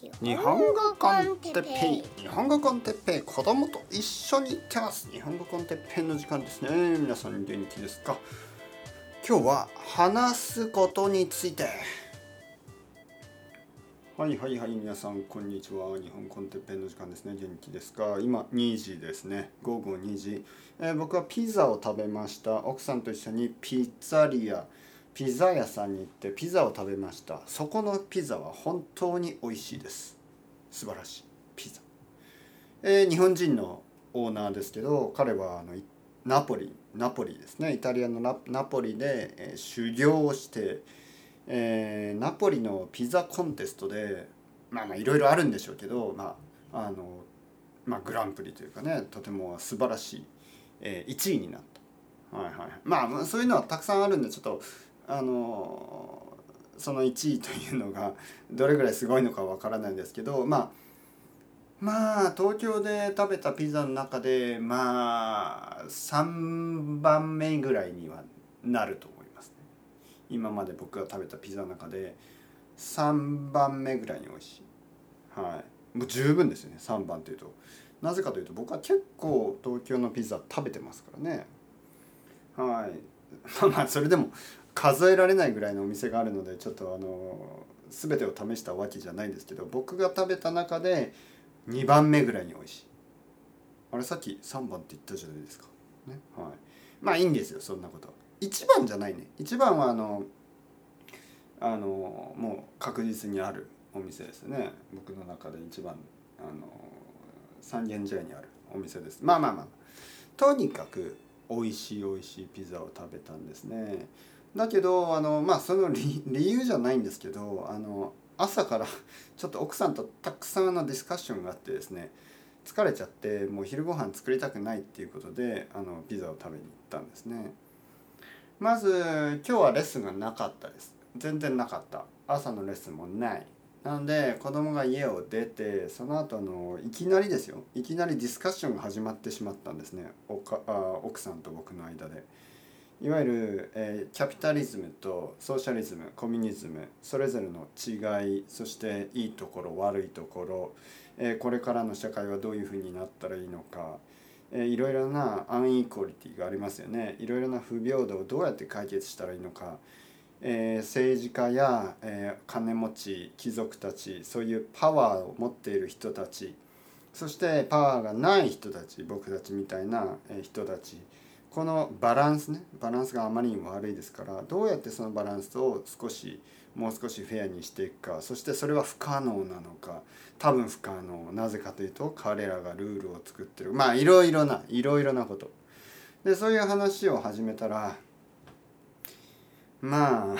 日本語 con テッペイ。日本語 con テッペイ子供と一緒に行ってます。日本語 con テッペイの時間ですね。皆さん元気ですか？今日は話すことについて。はいはいはい。皆さんこんにちは。日本 con テッペイの時間ですね。元気ですか？今2時ですね。午後2時、えー、僕はピザを食べました。奥さんと一緒にピッツェリアピザ屋さんに行ってピザを食べました。そこのピザは本当に美味しいです。素晴らしい。ピザ、えー、日本人のオーナーですけど彼はあのナポリナポリですね。イタリアのナナポリで、えー、修行をして、えー、ナポリのピザコンテストでまあまあいろいろあるんでしょうけどまああのまあグランプリというかねとても素晴らしい、えー、1位になった。はいはい、まあそういうのはたくさんあるんでちょっとあのその1位というのがどれぐらいすごいのかわからないんですけどまあまあ東京で食べたピザの中でまあ3番目ぐらいにはなると思いますね。今まで僕が食べたピザの中で3番目ぐらいに美味しい。はい。もう十分ですよね3番というと。なぜかというと僕は結構東京のピザ食べてますからね。はい。まあまあそれでも数えられないぐらいのお店があるのでちょっとあの全てを試したわけじゃないんですけど僕が食べた中で2番目ぐらいに美味しい。あれさっき3番って言ったじゃないですか。ねはい。まあいいんですよそんなこと。1番じゃないね。1番はあのあのもう確実にあるお店ですね。僕の中で一番あの三軒茶屋にあるお店です。まあまあまあ。とにかく美味しい美味しいピザを食べたんですね。だけどあのまあその理由じゃないんですけどあの朝から ちょっと奥さんとたくさんのディスカッションがあってですね疲れちゃってもう昼ご飯作りたくないっていうことであのピザを食べに行ったんですね。まず今日はレッスンがなかったです。全然なかった。朝のレッスンもない。なので子供が家を出てその後のいきなりですよ。いきなりディスカッションが始まってしまったんですね。おかあ奥さんと僕の間で。いわゆる、えー、キャピタリズムとソーシャリズムコミュニズムそれぞれの違いそしていいところ悪いところ、えー、これからの社会はどういうふうになったらいいのか、えー、いろいろなアンイークオリティがありますよね。いろいろな不平等をどうやって解決したらいいのか、えー、政治家や、えー、金持ち貴族たちそういうパワーを持っている人たちそしてパワーがない人たち僕たちみたいな人たち。このバランスねバランスがあまりにも悪いですからどうやってそのバランスを少しもう少しフェアにしていくかそしてそれは不可能なのか多分不可能。なぜかというと彼らがルールを作ってる。まあいろいろないろいろなこと。でそういう話を始めたらまあ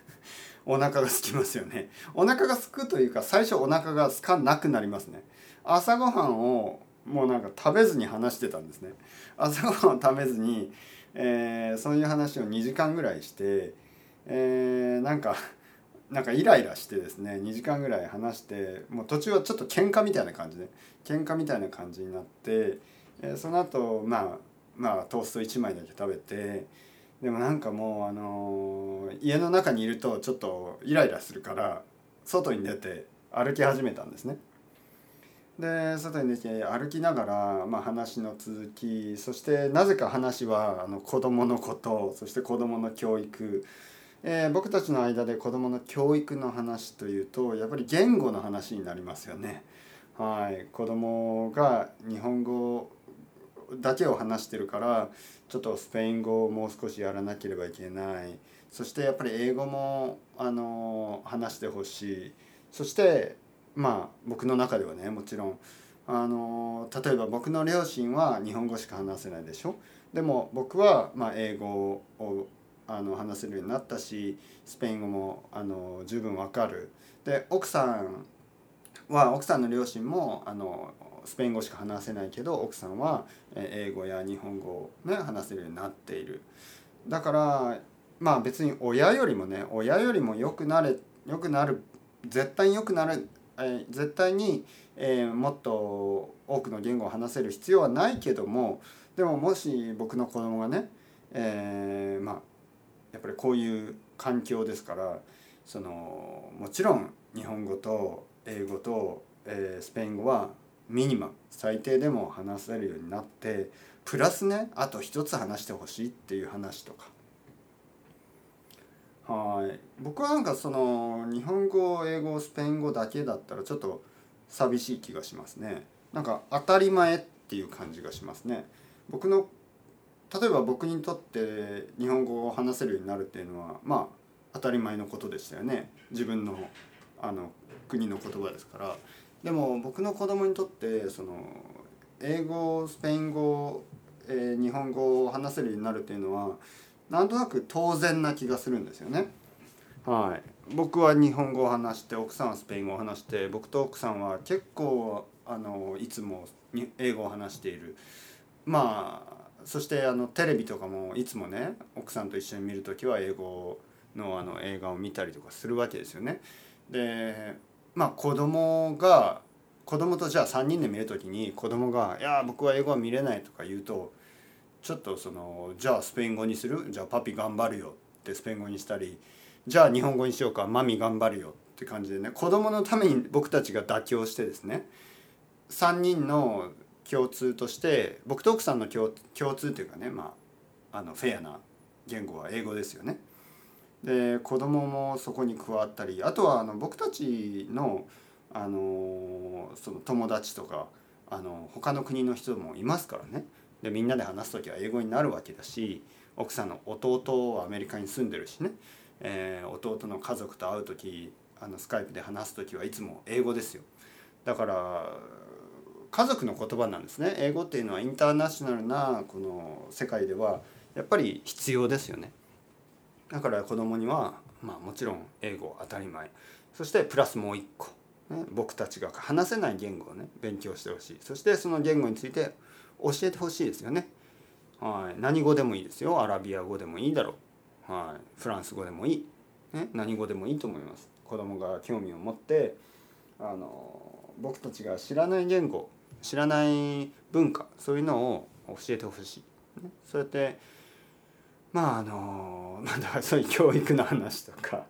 お腹が空きますよね。お腹が空くというか最初お腹が空かなくなりますね。朝ごはんをもうなんか食べずに話してたんですね朝ごはんを食べずに、えー、そういう話を2時間ぐらいして、えー、なんかなんかイライラしてですね2時間ぐらい話してもう途中はちょっと喧嘩みたいな感じで喧嘩みたいな感じになって、えー、その後まあまあトースト1枚だけ食べてでもなんかもうあのー、家の中にいるとちょっとイライラするから外に出て歩き始めたんですね。で外に出て歩きながら、まあ、話の続きそしてなぜか話はあの子どものことそして子どもの教育、えー、僕たちの間で子どもの教育の話というとやっぱり言語の話になりますよね。はい、子どもが日本語だけを話してるからちょっとスペイン語をもう少しやらなければいけない。そしてやっぱり英語もあの話してほしい。そしてまあ僕の中ではねもちろん。あの例えば僕の両親は日本語しか話せないでしょ？でも僕はまあ英語をあの話せるようになったしスペイン語もあの十分わかる。で奥さんは奥さんの両親もあのスペイン語しか話せないけど奥さんは英語や日本語を、ね、話せるようになっている。だからまあ別に親よりもね親よりも良くなれ良くなる絶対に良くなるえー、絶対に、えー、もっと多くの言語を話せる必要はないけどもでももし僕の子供がね、えー、まあやっぱりこういう環境ですからそのもちろん日本語と英語と、えー、スペイン語はミニマム最低でも話せるようになってプラスねあと一つ話してほしいっていう話とか。はい。僕はなんかその日本語英語スペイン語だけだったらちょっと寂しい気がしますね。なんか当たり前っていう感じがしますね。僕の例えば僕にとって日本語を話せるようになるっていうのはまあ当たり前のことでしたよね。自分のあの国の言葉ですから。でも僕の子供にとってその英語スペイン語、えー、日本語を話せるようになるっていうのはなんとなく当然な気がするんですよね。はい、僕は日本語を話して奥さんはスペイン語を話して僕と奥さんは結構あのいつも英語を話しているまあそしてあのテレビとかもいつもね奥さんと一緒に見る時は英語のあの映画を見たりとかするわけですよね。でまあ子供が子供とじゃあ3人で見る時に子供が「いや僕は英語は見れない」とか言うとちょっとその「じゃあスペイン語にする？じゃあパピ頑張るよ」ってスペイン語にしたり「じゃあ日本語にしようかマミ頑張るよ」って感じでね子供のために僕たちが妥協してですね3人の共通として僕と奥さんの共通というかねまああのフェアな言語は英語ですよね。で子供もそこに加わったりあとはあの僕たちのあのその友達とかあの他の国の人もいますからねでみんなで話す時は英語になるわけだし奥さんの弟はアメリカに住んでるしね、えー、弟の家族と会う時あのスカイプで話す時はいつも英語ですよ。だから家族の言葉なんですね。英語っていうのはインターナショナルなこの世界ではやっぱり必要ですよね。だから子供にはまあもちろん英語当たり前。そしてプラスもう一個、ね、僕たちが話せない言語をね勉強してほしい。そしてその言語について教えてほしいですよね。はい。何語でもいいですよ。アラビア語でもいいだろう。はい。フランス語でもいい、ね、何語でもいいと思います。子供が興味を持ってあの僕たちが知らない言語知らない文化そういうのを教えてほしい、ね、そうやってまああの まあだからそういう教育の話とか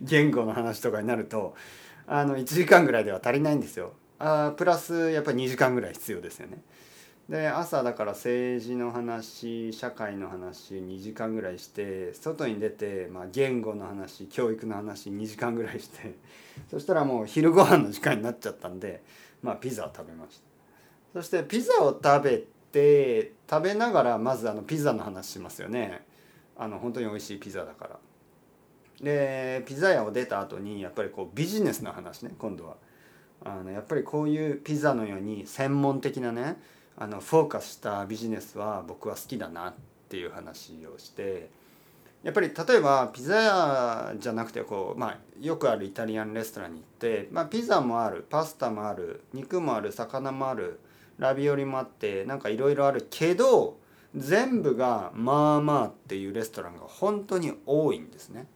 言語の話とかになるとあの1時間ぐらいでは足りないんですよ。あプラスやっぱり2時間ぐらい必要ですよね。で朝だから政治の話社会の話2時間ぐらいして外に出て、まあ、言語の話教育の話2時間ぐらいしてそしたらもう昼ご飯の時間になっちゃったんで、まあ、ピザを食べました。そしてピザを食べて食べながらまずあのピザの話しますよね。あの本当に美味しいピザだから。でピザ屋を出た後にやっぱりこうビジネスの話ね今度は。あのやっぱりこういうピザのように専門的なねあのフォーカスしたビジネスは僕は好きだなっていう話をしてやっぱり例えばピザ屋じゃなくてこう、まあ、よくあるイタリアンレストランに行って、まあ、ピザもあるパスタもある肉もある魚もあるラビオリもあってなんかいろいろあるけど全部がまあまあっていうレストランが本当に多いんですね。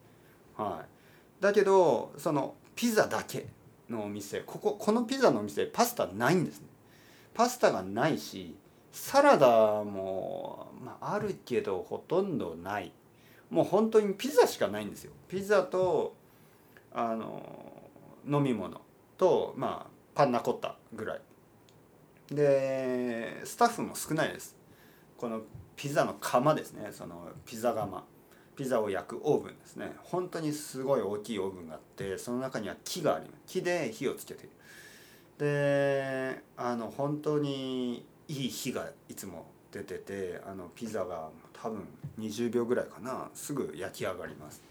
はい、だけどそのピザだけのお店こここのピザのお店パスタないんですね。パスタがないしサラダも、まあ、あるけどほとんどない。もう本当にピザしかないんですよ。ピザとあの飲み物とまあパンナコッタぐらい。でスタッフも少ないです。このピザの窯ですね。そのピザ窯。ピザを焼くオーブンですね。本当にすごい大きいオーブンがあってその中には木があります。木で火をつけて。いるであの本当にいい火がいつも出ててあのピザが多分20秒ぐらいかなすぐ焼き上がります。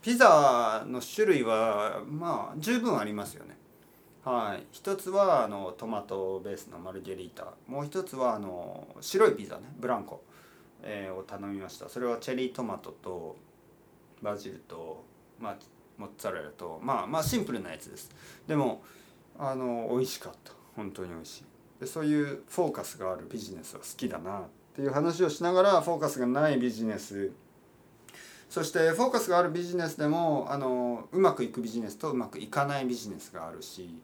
ピザの種類はまあ十分ありますよね。はい。一つはあのトマトベースのマルゲリータ。もう一つはあの白いピザねブランコ、えー、を頼みました。それはチェリートマトとバジルとまあモッツァレラとまあまあシンプルなやつです。でもあの美味しかった。本当に美味しい。でそういうフォーカスがあるビジネスは好きだなっていう話をしながらフォーカスがないビジネス。そしてフォーカスがあるビジネスでもあのうまくいくビジネスとうまくいかないビジネスがあるし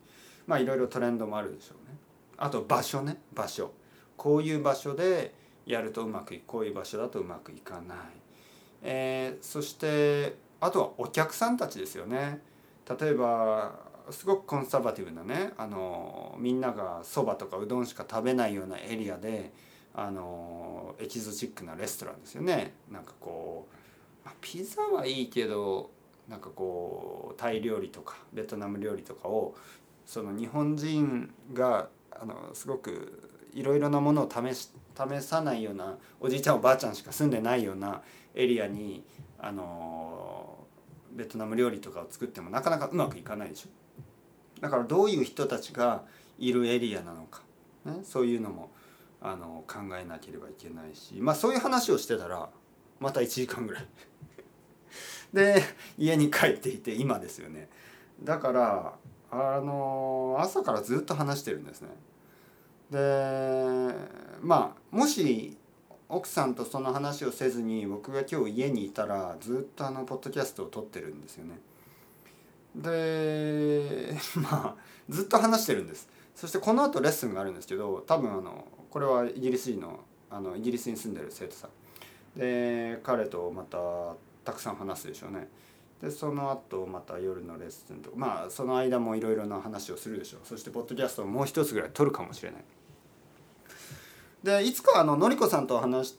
まあいろいろトレンドもあるでしょうね。あと場所ね。場所。こういう場所でやるとうまくいく。こういう場所だとうまくいかない、えー、そしてあとはお客さんたちですよね。例えばすごくコンサバティブなねあのみんながそばとかうどんしか食べないようなエリアであのエキゾチックなレストランですよねなんかこう、まあ、ピザはいいけどなんかこうタイ料理とかベトナム料理とかをその日本人があのすごくいろいろなものを試し試さないようなおじいちゃんおばあちゃんしか住んでないようなエリアにあのベトナム料理とかを作ってもなかなかうまくいかないでしょ。だからどういう人たちがいるエリアなのか、ね、そういうのもあの考えなければいけないしまあそういう話をしてたらまた1時間ぐらい。で家に帰っていて今ですよね。だからあの朝からずっと話してるんですね。でまあもし奥さんとその話をせずに僕が今日家にいたらずっとあのポッドキャストを撮ってるんですよね。で まあずっと話してるんです。そしてこの後レッスンがあるんですけど多分あのこれはイギリス人のあのイギリスに住んでる生徒さん。で彼とまたたくさん話すでしょうね。でその後また夜のレッスンとかまあその間もいろいろな話をするでしょう。そしてポッドキャストをもう一つぐらい撮るかもしれない。でいつかあののりこさんと話し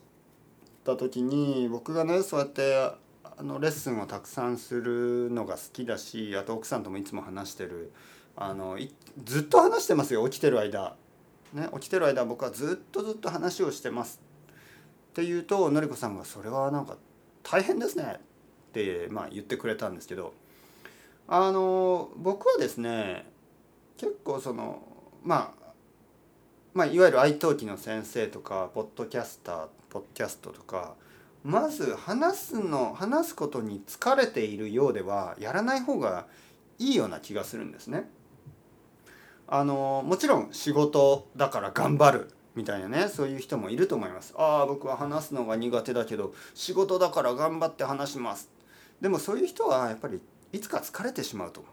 た時に僕がねそうやってあのレッスンをたくさんするのが好きだしあと奥さんともいつも話してるあのずっと話してますよ起きてる間、ね、起きてる間僕はずっとずっと話をしてます。って言うとのりこさんが「それはなんか大変ですね」って、まあ、言ってくれたんですけどあの僕はですね結構そのまあまあ、いわゆる愛登記の先生とかポッドキャスターポッドキャストとかまず話すの話すことに疲れているようではやらない方がいいような気がするんですね。あのもちろん仕事だから頑張るみたいなねそういう人もいると思います。ああ僕は話すのが苦手だけど仕事だから頑張って話します。でもそういう人はやっぱりいつか疲れてしまうと思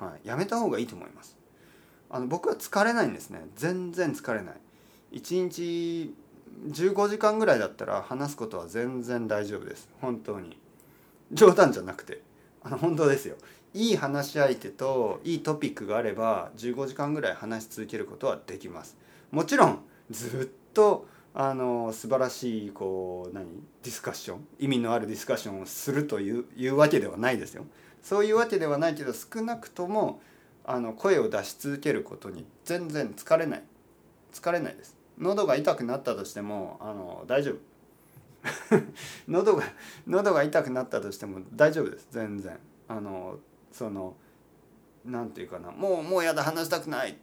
う。はい、やめた方がいいと思います。あの僕は疲れないんですね全然疲れない1日15時間ぐらいだったら話すことは全然大丈夫です。本当に。冗談じゃなくて。あの本当ですよ。いい話し相手といいトピックがあれば15時間ぐらい話し続けることはできます。もちろんずっとあの素晴らしいこう何？ディスカッション？意味のあるディスカッションをするといういうわけではないですよ。そういうわけではないけど少なくともあの声を出し続けることに全然疲れない。疲れないです。喉が痛くなったとしてもあの大丈夫。喉が喉が痛くなったとしても大丈夫です。全然。あのその何て言うかな。もうもうやだ話したくない。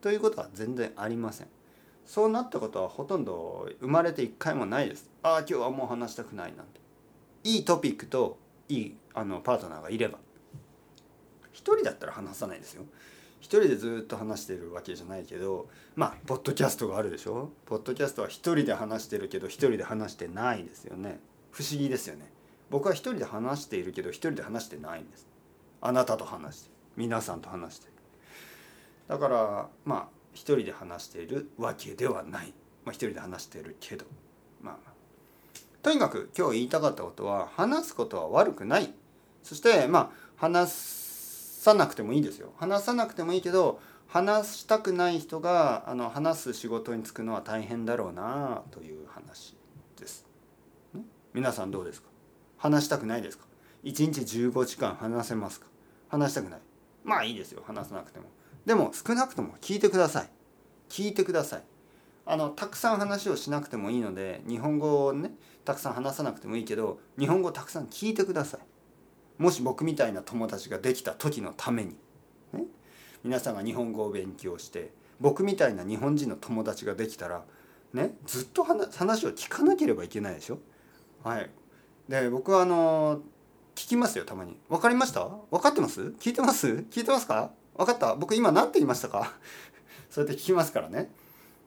ということは全然ありません。そうなったことはほとんど生まれて一回もないです。ああ今日はもう話したくないなんて。いいトピックといいあのパートナーがいれば。一人だったら話さないですよ。一人でずっと話してるわけじゃないけどまあポッドキャストがあるでしょ？ポッドキャストは一人で話してるけど一人で話してないですよね。不思議ですよね。僕は一人で話しているけど一人で話してないんです。あなたと話して皆さんと話して。だからまあ一人で話しているわけではない、まあ、一人で話しているけど。まあ。とにかく今日言いたかったことは話すことは悪くない。そしてまあ話すさなくてもいいですよ話さなくてもいいけど話したくない人があの話す仕事に就くのは大変だろうなという話です。皆さんどうですか？話したくないですか ?1 日15時間話せますか？話したくない。まあいいですよ話さなくても。でも少なくとも聞いてください。聞いてください。あのたくさん話をしなくてもいいので日本語をねたくさん話さなくてもいいけど日本語をたくさん聞いてください。もし僕みたいな友達ができた時のために、ね、皆さんが日本語を勉強して僕みたいな日本人の友達ができたら、ね、ずっと話を聞かなければいけないでしょ？はい、で僕はあの聞きますよたまに。分かりました？分かってます？聞いてます？聞いてますか？分かった？僕今何て言いましたか？そうやって聞きますからね。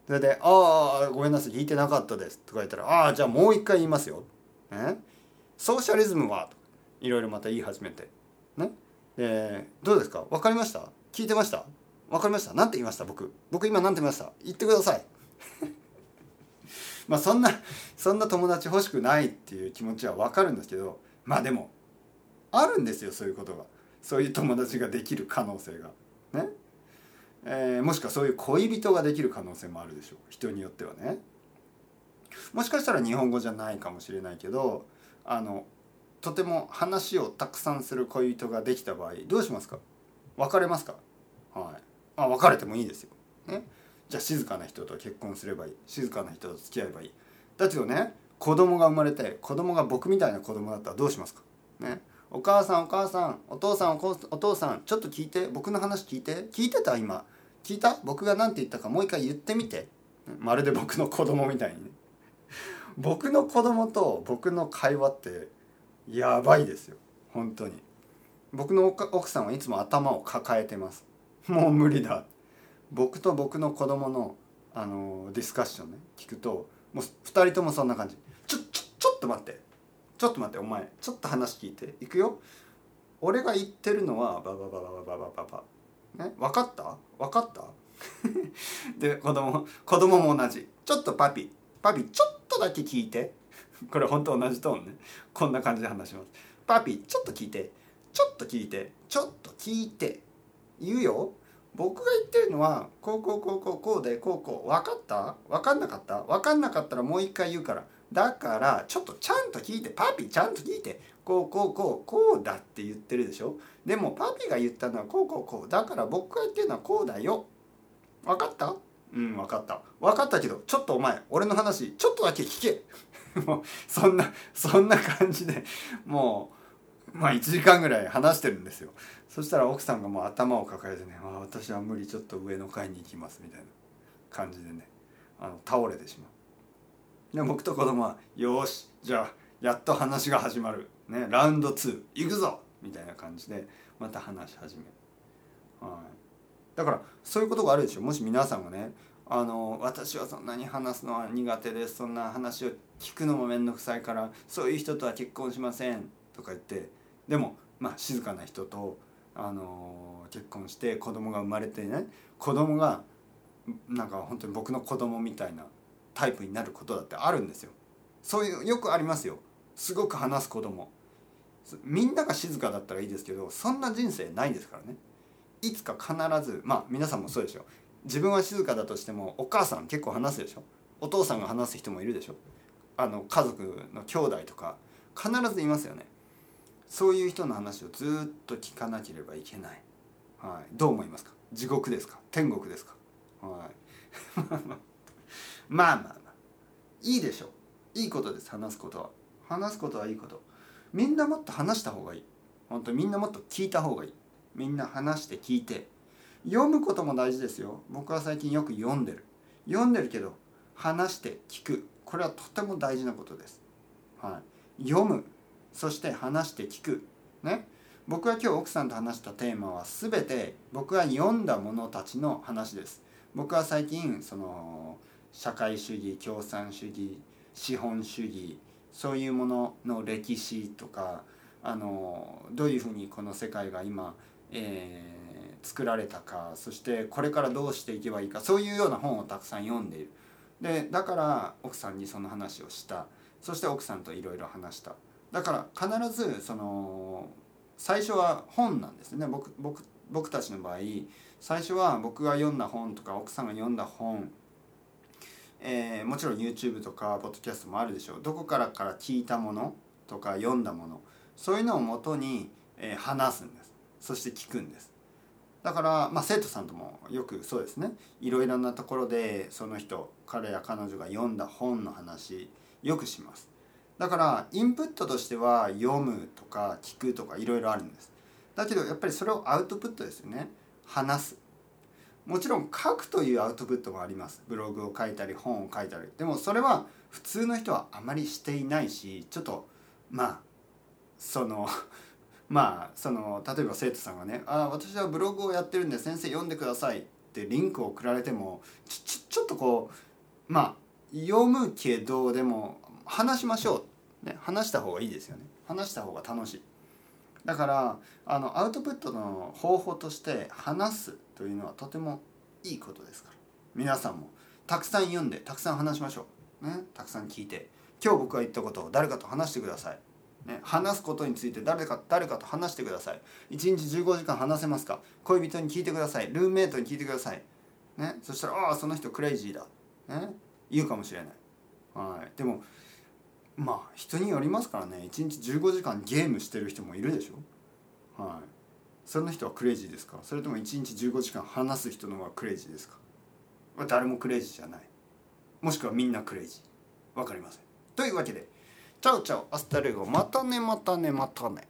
それで「ああごめんなさい。聞いてなかったです」とか言ったら「ああじゃあもう一回言いますよ」ね「ソーシャリズムは?」いろいろまた言い始めて。ね？でどうですか？分かりました？聞いてました？分かりました？何て言いました？僕。僕今何て言いました？言ってください。まあそんなそんな友達欲しくないっていう気持ちは分かるんですけどまあでもあるんですよそういうことが。そういう友達ができる可能性が。ね、えー、もしくはそういう恋人ができる可能性もあるでしょう。人によってはね。もしかしたら日本語じゃないかもしれないけどあのとても話をたくさんする恋人ができた場合どうしますか？別れますか？はい。あ別れてもいいですよ、ね、じゃあ静かな人と結婚すればいい。静かな人と付き合えばいい。だけどね子供が生まれて子供が僕みたいな子供だったらどうしますか？ね？お母さんお母さんお父さんお父さんちょっと聞いて僕の話聞いて？聞いてた今？聞いた？僕が何て言ったか？もう一回言ってみて。まるで僕の子供みたいにね。僕の子供と僕の会話ってやばいですよ本当に。僕の奥さんはいつも頭を抱えてます。もう無理だ。僕と僕の子供のあのディスカッションね聞くともう2人ともそんな感じ。ちょちょちょっと待って。ちょっと待ってお前。ちょっと話聞いて。いくよ。俺が言ってるのはバババババババババ。ね？分かった？分かった？で子供子供も同じ。ちょっとパピ。パピちょっとだけ聞いて。これ本当同じトーンね。こんな感じで話します。パピーちょっと聞いて。ちょっと聞いて。ちょっと聞いて。言うよ。僕が言ってるのはこうこうこうこうこうでこうこう。分かった？分かんなかった？分かんなかったらもう一回言うから。だからちょっとちゃんと聞いて。パピーちゃんと聞いて。こうこうこう。こうだって言ってるでしょ？でもパピーが言ったのはこうこうこう。だから僕が言ってるのはこうだよ。分かった？うん分かった。分かったけどちょっとお前俺の話ちょっとだけ聞け。もうそんなそんな感じでもうまあ1時間ぐらい話してるんですよ。そしたら奥さんがもう頭を抱えてね「あ私は無理ちょっと上の階に行きます」みたいな感じでねあの倒れてしまう。で僕と子供は「よしじゃあやっと話が始まる、ね、ラウンド2行くぞ!」みたいな感じでまた話し始める、はい、だからそういうことがあるでしょ。もし皆さんがねあの私はそんなに話すのは苦手ですそんな話を聞くのも面倒くさいからそういう人とは結婚しませんとか言ってでもまあ静かな人とあの結婚して子供が生まれてね子供がなんか本当に僕の子供みたいなタイプになることだってあるんですよ。そういうよくありますよ。すごく話す子供みんなが静かだったらいいですけどそんな人生ないですからね。いつか必ずまあ皆さんもそうでしょ自分は静かだとしてもお母さん結構話すでしょお父さんが話す人もいるでしょあの家族の兄弟とか必ずいますよね。そういう人の話をずっと聞かなければいけない、はい、どう思いますか？地獄ですか？天国ですか、はい、まあまあまあ。いいでしょう。いいことです。話すことは。話すことはいいこと。みんなもっと話した方がいい。本当みんなもっと聞いた方がいい。みんな話して聞いて。読むことも大事ですよ。僕は最近よく読んでる。読んでるけど話して聞く。これはとても大事なことです、はい、読む。そして話して聞く。ね。僕が今日奥さんと話したテーマは全て僕が読んだ者たちの話です。僕は最近その社会主義共産主義資本主義そういうものの歴史とかあのどういうふうにこの世界が今、えー作られたかそしてこれからどうしていけばいいかそういうような本をたくさん読んでいる。でだから奥さんにその話をした。そして奥さんといろいろ話した。だから必ずその最初は本なんですね。僕僕僕たちの場合最初は僕が読んだ本とか奥さんが読んだ本。えー、もちろん YouTube とかポッドキャストもあるでしょう。どこからから聞いたものとか読んだもの。そういうのをもとに、えー、話すんです。そして聞くんです。だから、まあ、生徒さんともよくそうですね。いろいろなところでその人彼や彼女が読んだ本の話よくします。だからインプットとしては読むとか聞くとかいろいろあるんです。だけどやっぱりそれをアウトプットですよね。話す。もちろん書くというアウトプットもあります。ブログを書いたり本を書いたり。でもそれは普通の人はあまりしていないしちょっとまあそのまあその例えば生徒さんがね「あ私はブログをやってるんで先生読んでください」ってリンクを送られてもちちちょっとこうまあ読むけどでも話しましょう、ね、話した方がいいですよね。話した方が楽しい。だからあのアウトプットの方法として話すというのはとてもいいことですから。皆さんもたくさん読んでたくさん話しましょう、ね、たくさん聞いて。今日僕が言ったことを誰かと話してください。ね、話すことについて誰か誰かと話してください。1日15時間話せますか？恋人に聞いてください。ルーメイトに聞いてください、ね、そしたら「ああその人クレイジーだ」ね、言うかもしれない、はい、でもまあ人によりますからね。1日15時間ゲームしてる人もいるでしょ？はい。その人はクレイジーですか？それとも1日15時間話す人の方がクレイジーですか？誰もクレイジーじゃない。もしくはみんなクレイジー。分かりません。というわけで ciao ciao hasta luego またねまたねまたね。